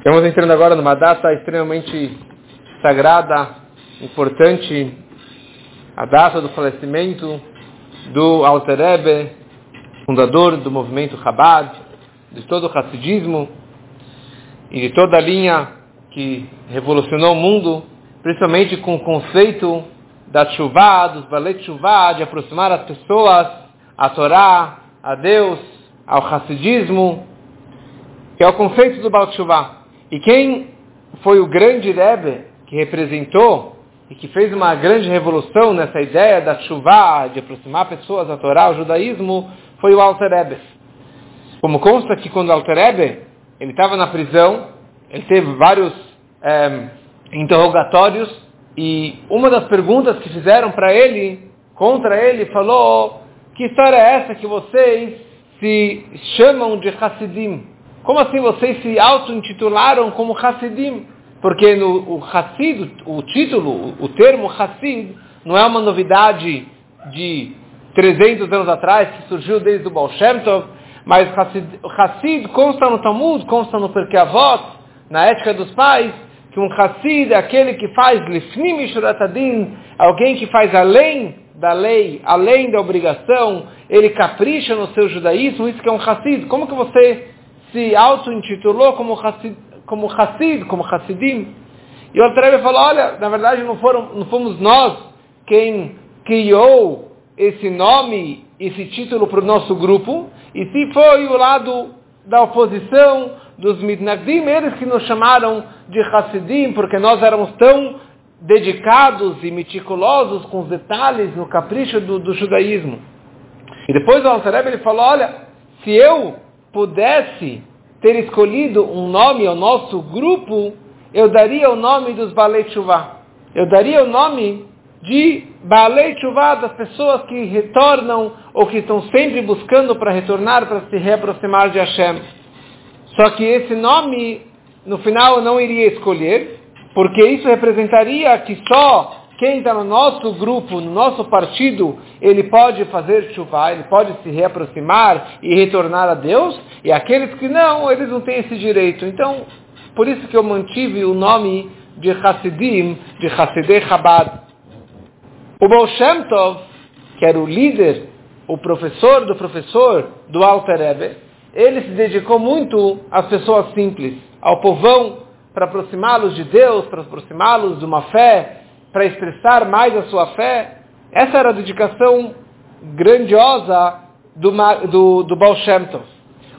Estamos entrando agora numa data extremamente sagrada, importante, a data do falecimento do Alter Rebbe, fundador do movimento Chabad, de todo o Hassidismo e de toda a linha que revolucionou o mundo, principalmente com o conceito da chuva, dos ballet chuva, de aproximar as pessoas à Torá, a Deus, ao Hassidismo, que é o conceito do Baal Tshuva. E quem foi o grande Rebbe que representou e que fez uma grande revolução nessa ideia da chuva, de aproximar pessoas à Torá, ao judaísmo, foi o Alter Rebbe. Como consta que quando o Alter Rebbe, ele estava na prisão, ele teve vários é, interrogatórios e uma das perguntas que fizeram para ele, contra ele, falou que história é essa que vocês se chamam de Hassidim? Como assim vocês se auto-intitularam como Hassidim? Porque no o Hassid, o título, o termo Hassid, não é uma novidade de 300 anos atrás, que surgiu desde o Baal Shem Tov, mas Hassid, Hassid consta no Talmud, consta no Perkei Avot, na ética dos pais, que um Hassid é aquele que faz Lifnim Shuratadin, alguém que faz além da lei, além da obrigação, ele capricha no seu judaísmo, isso que é um Hassid. Como que você se auto-intitulou como Hassid, como Hassid, como Hassidim. E o Altrebe falou, olha, na verdade não, foram, não fomos nós quem criou esse nome, esse título para o nosso grupo, e se foi o lado da oposição, dos Midnagdim, eles que nos chamaram de Hassidim, porque nós éramos tão dedicados e meticulosos com os detalhes, no capricho do, do judaísmo. E depois o Altareb ele falou, olha, se eu pudesse ter escolhido um nome ao nosso grupo, eu daria o nome dos Balei Tshuva. Eu daria o nome de Balei Tshuva, das pessoas que retornam ou que estão sempre buscando para retornar, para se reaproximar de Hashem. Só que esse nome, no final, eu não iria escolher, porque isso representaria que só quem está no nosso grupo, no nosso partido, ele pode fazer chuva, ele pode se reaproximar e retornar a Deus, e aqueles que não, eles não têm esse direito. Então, por isso que eu mantive o nome de Hasidim, de Hasidei Chabad. O Baal Shem Tov, que era o líder, o professor do professor do Alter Rebbe, ele se dedicou muito às pessoas simples, ao povão, para aproximá-los de Deus, para aproximá-los de uma fé para expressar mais a sua fé. Essa era a dedicação grandiosa do, do, do Baal Shem Tov.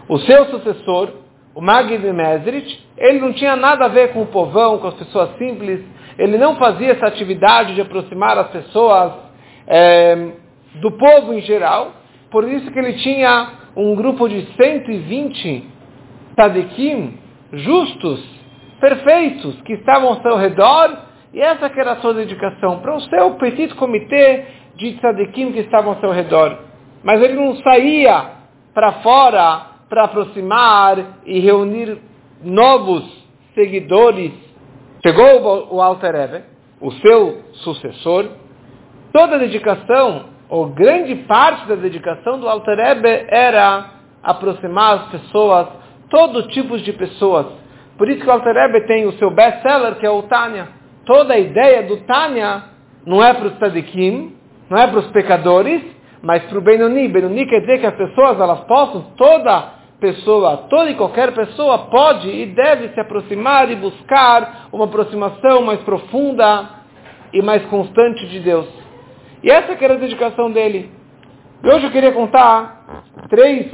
O seu sucessor, o Magid Mesrit, ele não tinha nada a ver com o povão, com as pessoas simples, ele não fazia essa atividade de aproximar as pessoas é, do povo em geral, por isso que ele tinha um grupo de 120 tzadikim justos, perfeitos, que estavam ao seu redor e essa que era a sua dedicação, para o seu petit comitê de tzadikim que estavam ao seu redor. Mas ele não saía para fora para aproximar e reunir novos seguidores. Chegou o Alter Ebe, o seu sucessor, toda a dedicação, ou grande parte da dedicação do Alter era aproximar as pessoas, todo tipo de pessoas. Por isso que o Alter tem o seu best-seller, que é o Tânia toda a ideia do Tânia não é para os tzadikim, não é para os pecadores, mas para o Benoni. Benoni quer dizer que as pessoas, elas possam, toda pessoa, toda e qualquer pessoa pode e deve se aproximar e buscar uma aproximação mais profunda e mais constante de Deus. E essa que era a dedicação dele. E hoje eu queria contar três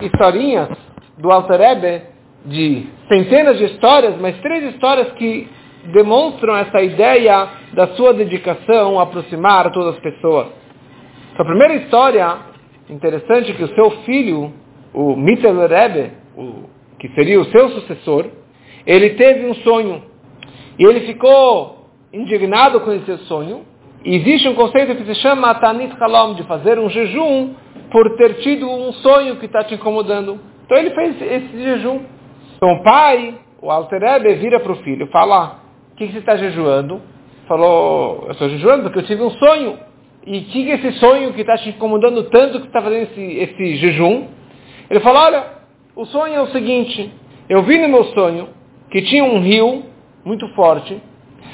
historinhas do Alter Ebe, de centenas de histórias, mas três histórias que demonstram essa ideia da sua dedicação a aproximar todas as pessoas. Então, a primeira história interessante é que o seu filho, o Mittel Rebbe, o, que seria o seu sucessor, ele teve um sonho. E ele ficou indignado com esse sonho. E existe um conceito que se chama Tanit Halom, de fazer um jejum por ter tido um sonho que está te incomodando. Então ele fez esse jejum. Então o pai, o Alter Rebbe, vira para o filho fala, o que, você está jejuando? Falou, eu estou jejuando porque eu tive um sonho. E o que, que é esse sonho que está te incomodando tanto que está fazendo esse, esse jejum? Ele falou, olha, o sonho é o seguinte, eu vi no meu sonho que tinha um rio muito forte,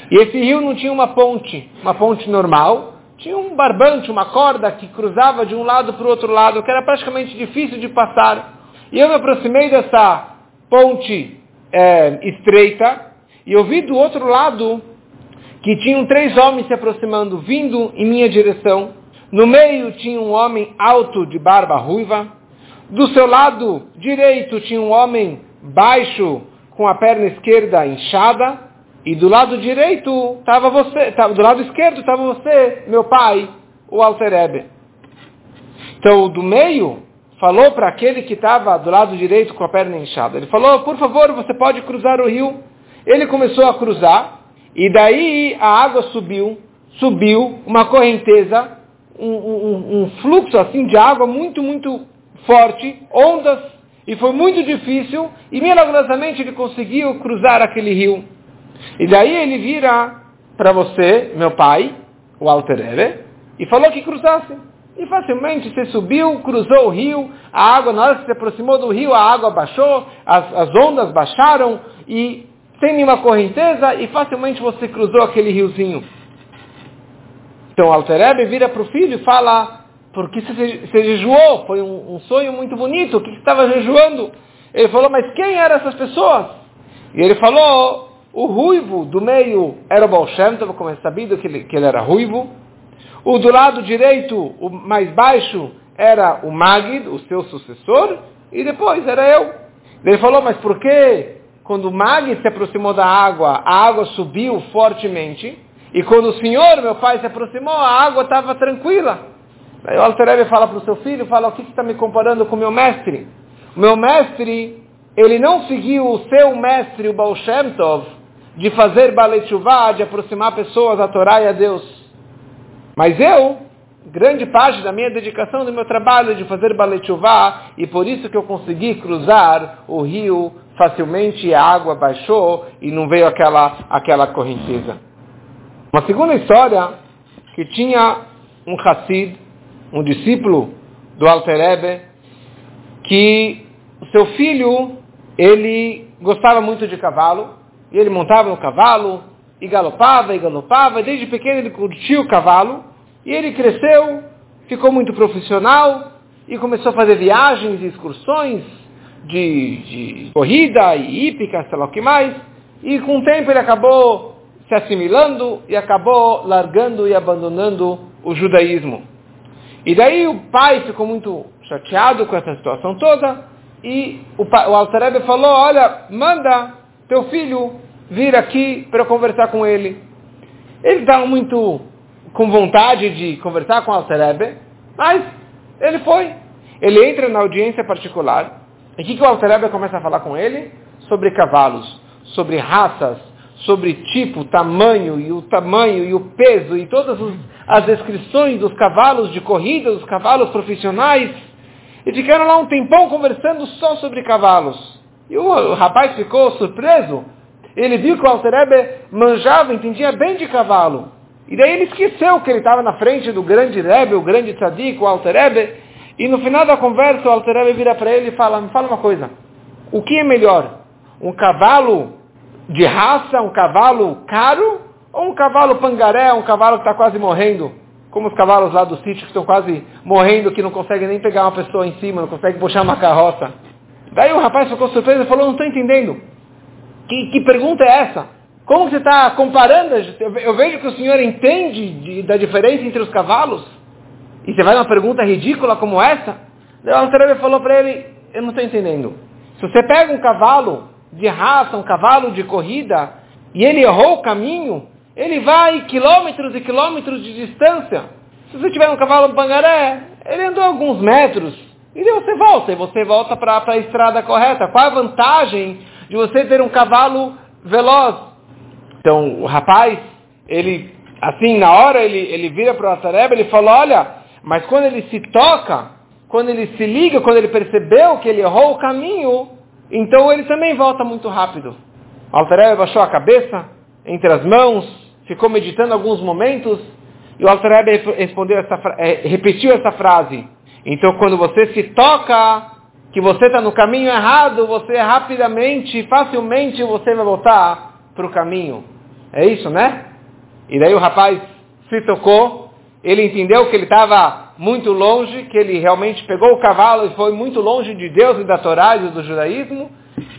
e esse rio não tinha uma ponte, uma ponte normal, tinha um barbante, uma corda que cruzava de um lado para o outro lado, que era praticamente difícil de passar. E eu me aproximei dessa ponte é, estreita e eu vi do outro lado que tinham três homens se aproximando, vindo em minha direção. No meio tinha um homem alto de barba ruiva. Do seu lado direito tinha um homem baixo com a perna esquerda inchada. E do lado direito estava você, tava, do lado esquerdo estava você, meu pai, o Alterebe. Então, do meio, falou para aquele que estava do lado direito com a perna inchada. Ele falou, por favor, você pode cruzar o rio. Ele começou a cruzar, e daí a água subiu, subiu, uma correnteza, um, um, um fluxo assim de água muito, muito forte, ondas, e foi muito difícil, e milagrosamente ele conseguiu cruzar aquele rio. E daí ele vira para você, meu pai, o Alterere, e falou que cruzasse. E facilmente você subiu, cruzou o rio, a água, na hora que se aproximou do rio, a água baixou, as, as ondas baixaram, e sem nenhuma correnteza, e facilmente você cruzou aquele riozinho. Então o Alterebe vira para o filho e fala, porque você, você jejuou, foi um, um, sonho muito bonito, o que estava jejuando? Ele falou, mas quem eram essas pessoas? E ele falou, o ruivo do meio era o Baal Tov, como é sabido que ele, que ele era ruivo. O do lado direito, o mais baixo, era o Magid, o seu sucessor. E depois era eu. Ele falou, mas por que quando o Magid se aproximou da água, a água subiu fortemente? E quando o senhor, meu pai, se aproximou, a água estava tranquila. Aí o Alter fala para o seu filho, fala, o que você está me comparando com o meu mestre? O meu mestre, ele não seguiu o seu mestre, o Baal Shem Tov, de fazer Balechuvá, de aproximar pessoas a Torá e a Deus. Mas eu, grande parte da minha dedicação, do meu trabalho de fazer Balechuvá, e por isso que eu consegui cruzar o rio facilmente, a água baixou e não veio aquela, aquela correnteza. Uma segunda história, que tinha um Hassid, um discípulo do Alter Ebe, que o seu filho, ele gostava muito de cavalo, e ele montava no cavalo, e galopava, e galopava, e desde pequeno ele curtia o cavalo, e ele cresceu, ficou muito profissional, e começou a fazer viagens e excursões de, de corrida e hípica, sei lá o que mais, e com o tempo ele acabou se assimilando e acabou largando e abandonando o judaísmo. E daí o pai ficou muito chateado com essa situação toda, e o, o Altarebe falou, olha, manda teu filho vir aqui para conversar com ele. Ele estava muito com vontade de conversar com o Altarebe, mas ele foi. Ele entra na audiência particular. E o que, que o Altarebe começa a falar com ele? Sobre cavalos, sobre raças, sobre tipo, tamanho, e o tamanho, e o peso, e todas as descrições dos cavalos de corrida, dos cavalos profissionais. E ficaram lá um tempão conversando só sobre cavalos. E o, o rapaz ficou surpreso. Ele viu que o Alterebe manjava, entendia bem de cavalo. E daí ele esqueceu que ele estava na frente do grande Rebbe, o grande tzadik, o Alterebe. E no final da conversa o Alterebe vira para ele e fala, me fala uma coisa. O que é melhor? Um cavalo de raça, um cavalo caro? Ou um cavalo pangaré, um cavalo que está quase morrendo? Como os cavalos lá do sítio que estão quase morrendo, que não conseguem nem pegar uma pessoa em cima, não conseguem puxar uma carroça. Daí o rapaz ficou surpreso e falou, não estou entendendo. Que, que, pergunta é essa? Como você está comparando? Eu vejo que o senhor entende de, da diferença entre os cavalos. E você vai numa pergunta ridícula como essa? O Altarebbe falou para ele, eu não estou entendendo. Se você pega um cavalo de raça, um cavalo de corrida, e ele errou o caminho, ele vai quilômetros e quilômetros de distância. Se você tiver um cavalo bangaré, ele andou alguns metros, e daí você volta, e você volta para a estrada correta. Qual a vantagem de você ter um cavalo veloz? Então, o rapaz, ele, assim, na hora, ele, ele vira para o Atareba, ele fala, olha, mas quando ele se toca, quando ele se liga, quando ele percebeu que ele errou o caminho, então ele também volta muito rápido. O Altareba baixou a cabeça entre as mãos, ficou meditando alguns momentos, e o Altareba respondeu essa, é, repetiu essa frase. Então, quando você se toca, que você está no caminho errado, você rapidamente, facilmente, você vai voltar para o caminho. É isso, né? E daí o rapaz se tocou, ele entendeu que ele estava muito longe, que ele realmente pegou o cavalo e foi muito longe de Deus e da Torá e do judaísmo,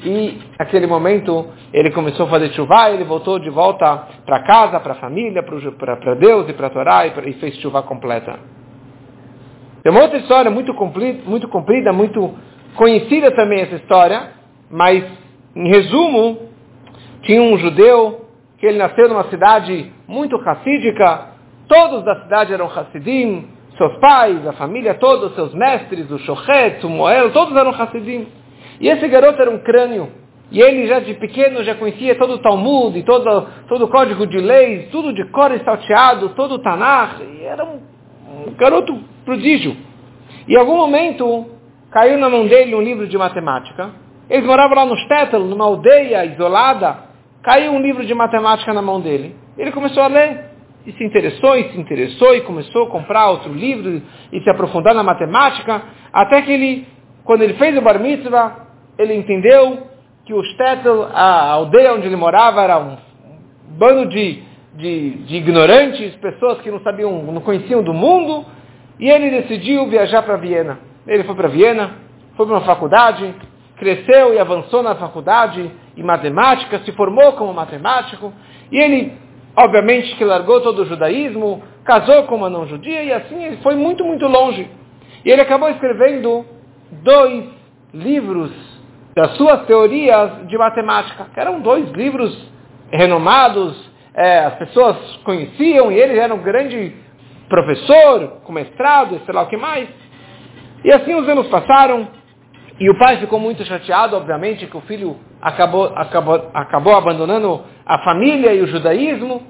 e naquele momento ele começou a fazer chuva, ele voltou de volta para casa, para a família, para Deus e para a Torá e, e fez chuva completa. Tem uma outra história muito comprida, muito comprida, muito conhecida também essa história, mas em resumo, tinha um judeu que ele nasceu numa cidade muito racídica, todos da cidade eram Hassidim, seus pais, a família toda, seus mestres, o Shochet, o Moel, todos eram Hassidim. E esse garoto era um crânio. E ele já de pequeno já conhecia todo o Talmud, e todo, todo o código de leis, tudo de cor salteado, todo o Tanakh. E era um, um garoto prodígio. E em algum momento caiu na mão dele um livro de matemática. Eles moravam lá no Stettel, numa aldeia isolada. Caiu um livro de matemática na mão dele. Ele começou a ler. E se interessou, e se interessou, e começou a comprar outro livro e se aprofundar na matemática. Até que ele, quando ele fez o bar mitzvah, ele entendeu que o Stettel, a aldeia onde ele morava, era um bando de, de, de ignorantes, pessoas que não sabiam, não conheciam do mundo, e ele decidiu viajar para Viena. Ele foi para Viena, foi para uma faculdade, cresceu e avançou na faculdade em matemática, se formou como matemático, e ele, obviamente, que largou todo o judaísmo, casou com uma não-judia, e assim ele foi muito, muito longe. E ele acabou escrevendo dois livros das suas teorias de matemática, que eram dois livros renomados, é, as pessoas conheciam, e ele era um grande professor, com mestrado, sei lá o que mais. E assim os anos passaram, e o pai ficou muito chateado, obviamente, que o filho acabou, acabou, acabou abandonando a família e o judaísmo.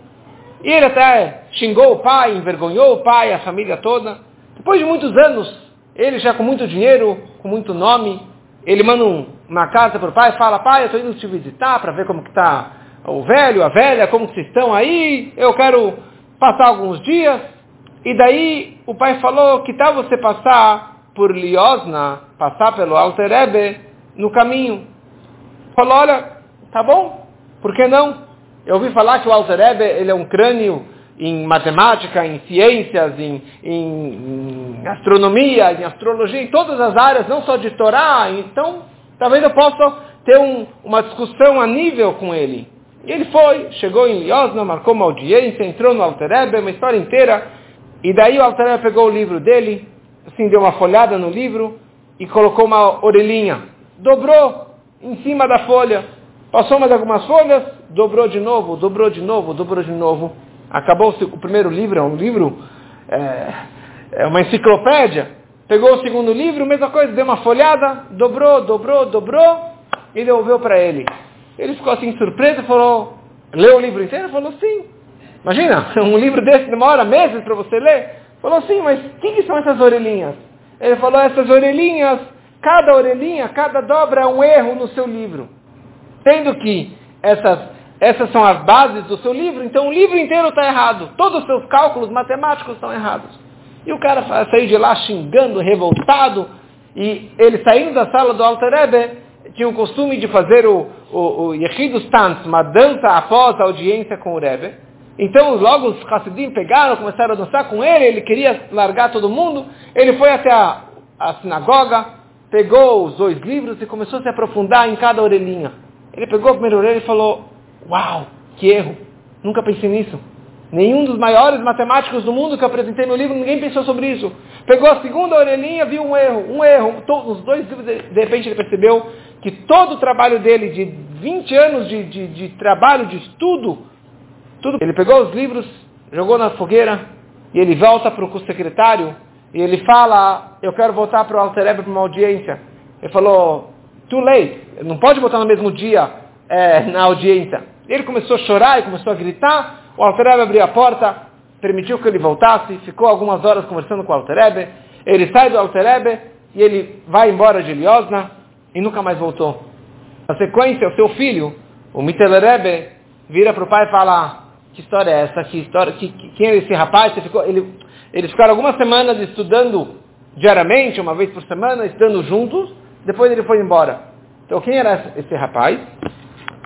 E ele até xingou o pai, envergonhou o pai, a família toda. Depois de muitos anos, ele já com muito dinheiro, com muito nome, ele manda um, uma carta para o pai fala, pai, eu estou indo te visitar para ver como que está o velho, a velha, como que vocês estão aí, eu quero passar alguns dias. E daí o pai falou, que tal você passar por Liosna, passar pelo Alter Ebe, no caminho? Falou, olha, tá bom, por que não? Eu ouvi falar que o Alter Ebe, ele é um crânio em matemática, em ciências, em, em, em, astronomia, em astrologia, em todas as áreas, não só de Torá. Então, talvez eu possa ter um, uma discussão a nível com ele. E ele foi, chegou em Yosna, marcou uma audiência, entrou no Alterebe, uma história inteira. E daí o Alterebe pegou o livro dele, assim, deu uma folhada no livro e colocou uma orelhinha. Dobrou em cima da folha. Passou mais algumas folhas, dobrou de novo, dobrou de novo, dobrou de novo. Acabou o primeiro livro, é um livro, é, é uma enciclopédia. Pegou o segundo livro, mesma coisa, deu uma folhada, dobrou, dobrou, dobrou e devolveu para ele. Ele ficou assim surpreso falou, leu o livro inteiro? Falou, sim. Imagina, um livro desse demora meses para você ler. Falou, sim, mas o que, que são essas orelhinhas? Ele falou, essas orelhinhas, cada orelhinha, cada dobra é um erro no seu livro. Tendo que essas essas são as bases do seu livro, então o livro inteiro está errado. Todos os seus cálculos matemáticos estão errados. E o cara saiu de lá xingando, revoltado, e ele saindo da sala do Alter Ebe, tinha o costume de fazer o, o, o Yechidus Tanz, uma dança após a audiência com o Rebbe. Então logo os Hassidim pegaram, começaram a dançar com ele, ele queria largar todo mundo, ele foi até a, a sinagoga, pegou os dois livros e começou a se aprofundar em cada orelhinha. Ele pegou a primeira orelha e falou, Uau, que erro! Nunca pensei nisso. Nenhum dos maiores matemáticos do mundo que eu apresentei no livro, ninguém pensou sobre isso. Pegou a segunda orelhinha, viu um erro, um erro. Todos os dois livros, de repente ele percebeu que todo o trabalho dele, de 20 anos de, de, de trabalho, de estudo, tudo. Ele pegou os livros, jogou na fogueira, e ele volta para o secretário, e ele fala, eu quero voltar para o Alterebe para uma audiência. Ele falou, too late, não pode voltar no mesmo dia é, na audiência. Ele começou a chorar e começou a gritar. O Alterebe abriu a porta, permitiu que ele voltasse, ficou algumas horas conversando com o Alterebe. Ele sai do Alterebe e ele vai embora de Liosna e nunca mais voltou. Na sequência, o seu filho, o Mitelerebe, vira para o pai e fala, que história é essa? Que história, que, que, quem é esse rapaz? Ficou, ele, eles ficaram algumas semanas estudando diariamente, uma vez por semana, estudando juntos, depois ele foi embora. Então quem era esse rapaz?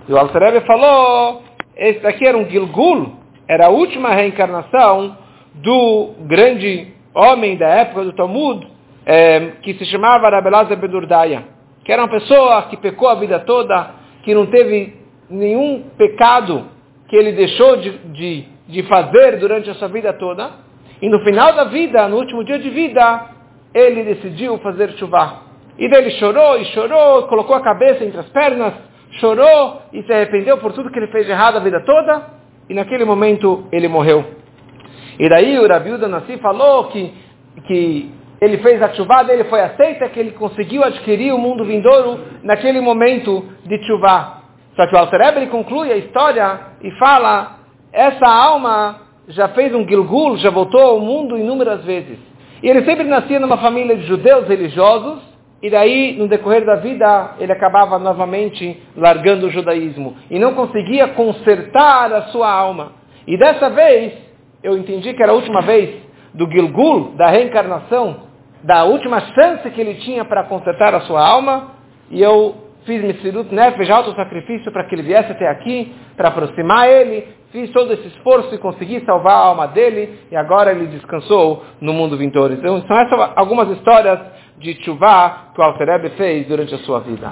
E o Alter falou, esse daqui era um Gilgul, era a última reencarnação do grande homem da época do Talmud, é, que se chamava Rabelazar Bedurdaya, que era uma pessoa que pecou a vida toda, que não teve nenhum pecado que ele deixou de, de, de fazer durante a sua vida toda, e no final da vida, no último dia de vida, ele decidiu fazer chuva. E daí ele chorou e chorou, colocou a cabeça entre as pernas, chorou e se arrependeu por tudo que ele fez de errado a vida toda, e naquele momento ele morreu. E daí o Rabiuda Nassi falou que, que ele fez a chuva dele, foi aceita, que ele conseguiu adquirir o mundo vindouro naquele momento de chuva. Só que o Alter conclui a história e fala, essa alma já fez um Gilgul, já voltou ao mundo inúmeras vezes. E ele sempre nascia numa família de judeus religiosos, e daí, no decorrer da vida, ele acabava novamente largando o judaísmo. E não conseguia consertar a sua alma. E dessa vez, eu entendi que era a última vez do Gilgul, da reencarnação, da última chance que ele tinha para consertar a sua alma, e eu fiz Mitsirut Nefesh, alto sacrifício para que ele viesse até aqui, para aproximar ele, fiz todo esse esforço e consegui salvar a alma dele, e agora ele descansou no mundo vindouro. Então, são essas algumas histórias de Tshuva que o Alter fez durante a sua vida.